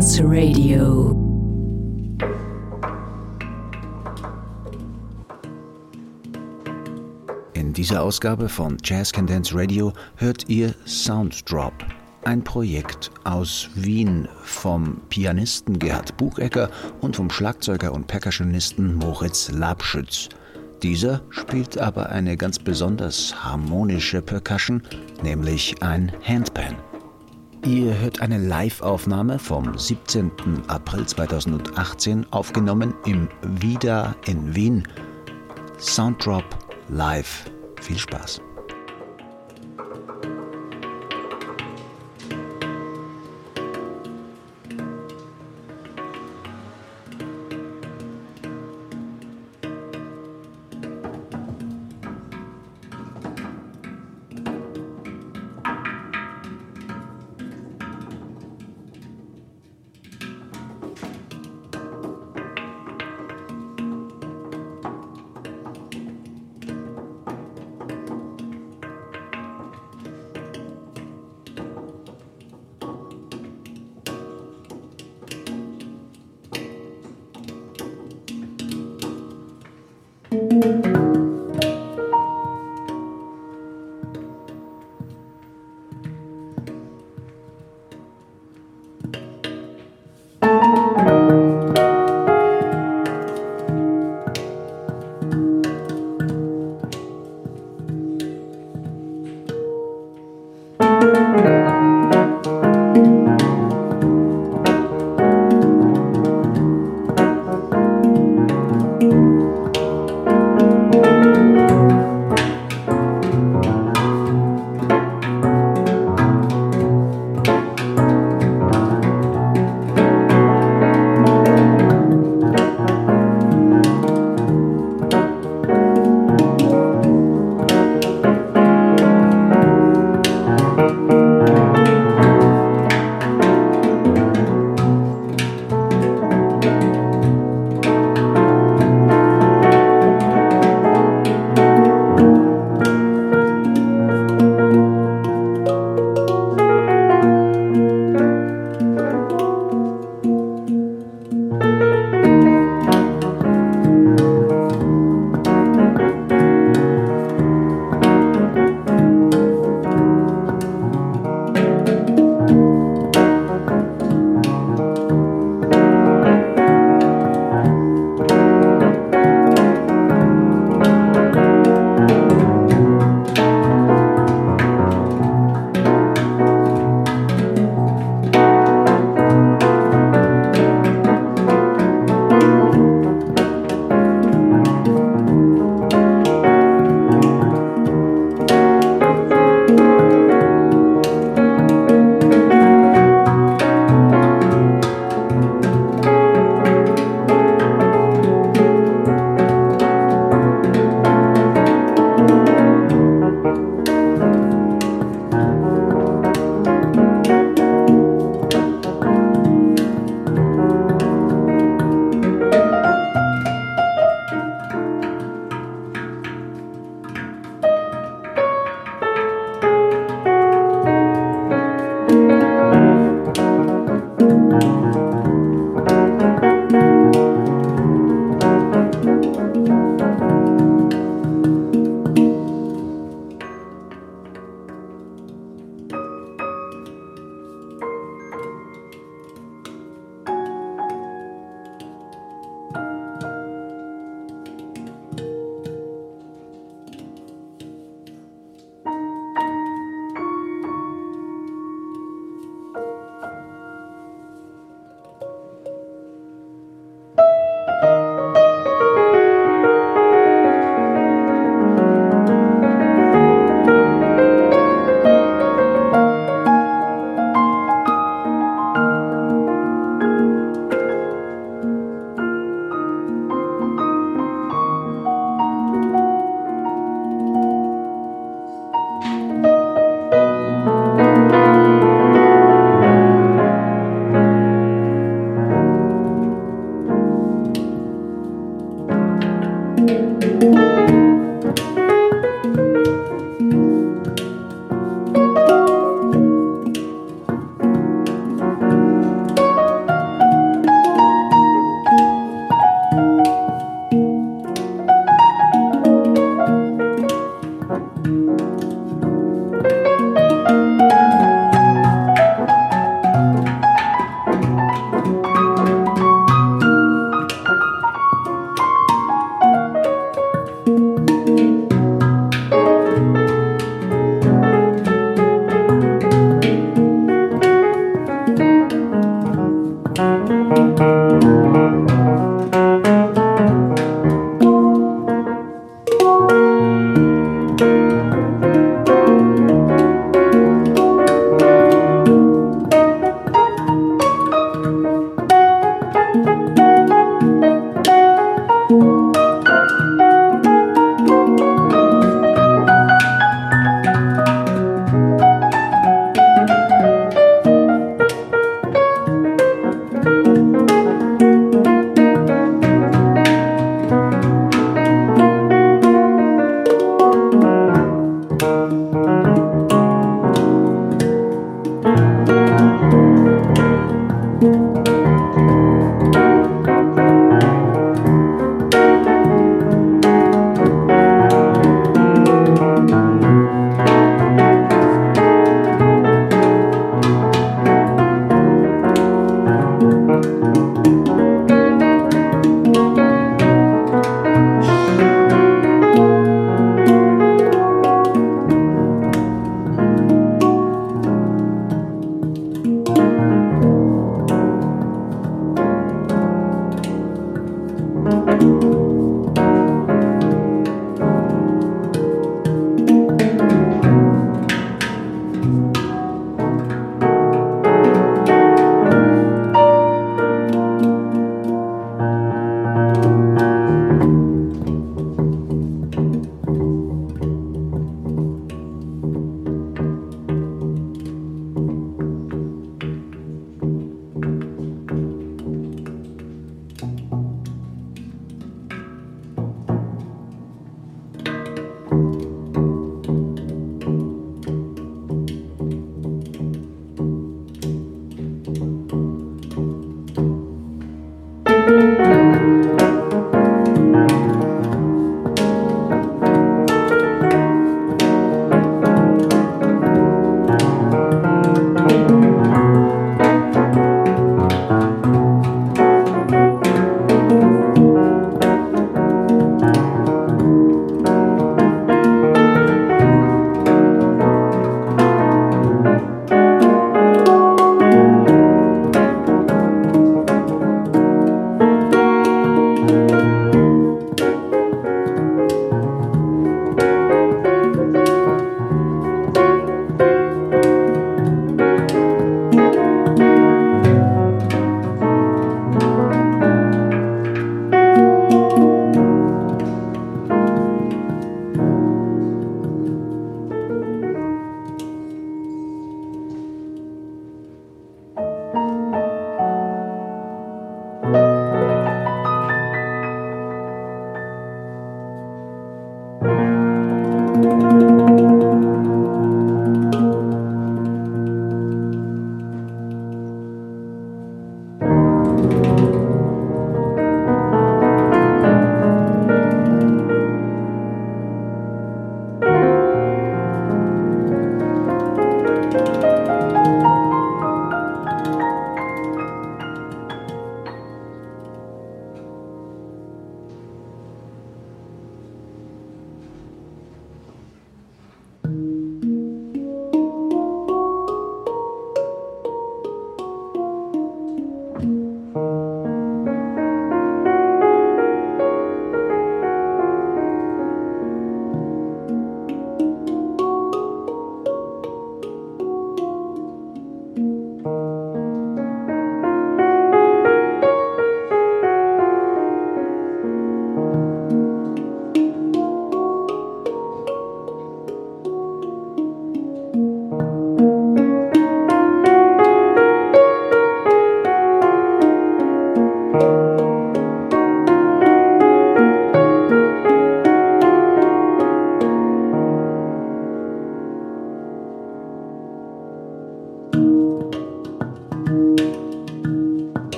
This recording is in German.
Dance Radio. In dieser Ausgabe von Jazz Can Dance Radio hört ihr Sounddrop, ein Projekt aus Wien vom Pianisten Gerhard Buchecker und vom Schlagzeuger und Percussionisten Moritz Labschütz. Dieser spielt aber eine ganz besonders harmonische Percussion, nämlich ein Handpan. Ihr hört eine Live-Aufnahme vom 17. April 2018, aufgenommen im Vida in Wien. Sounddrop live. Viel Spaß.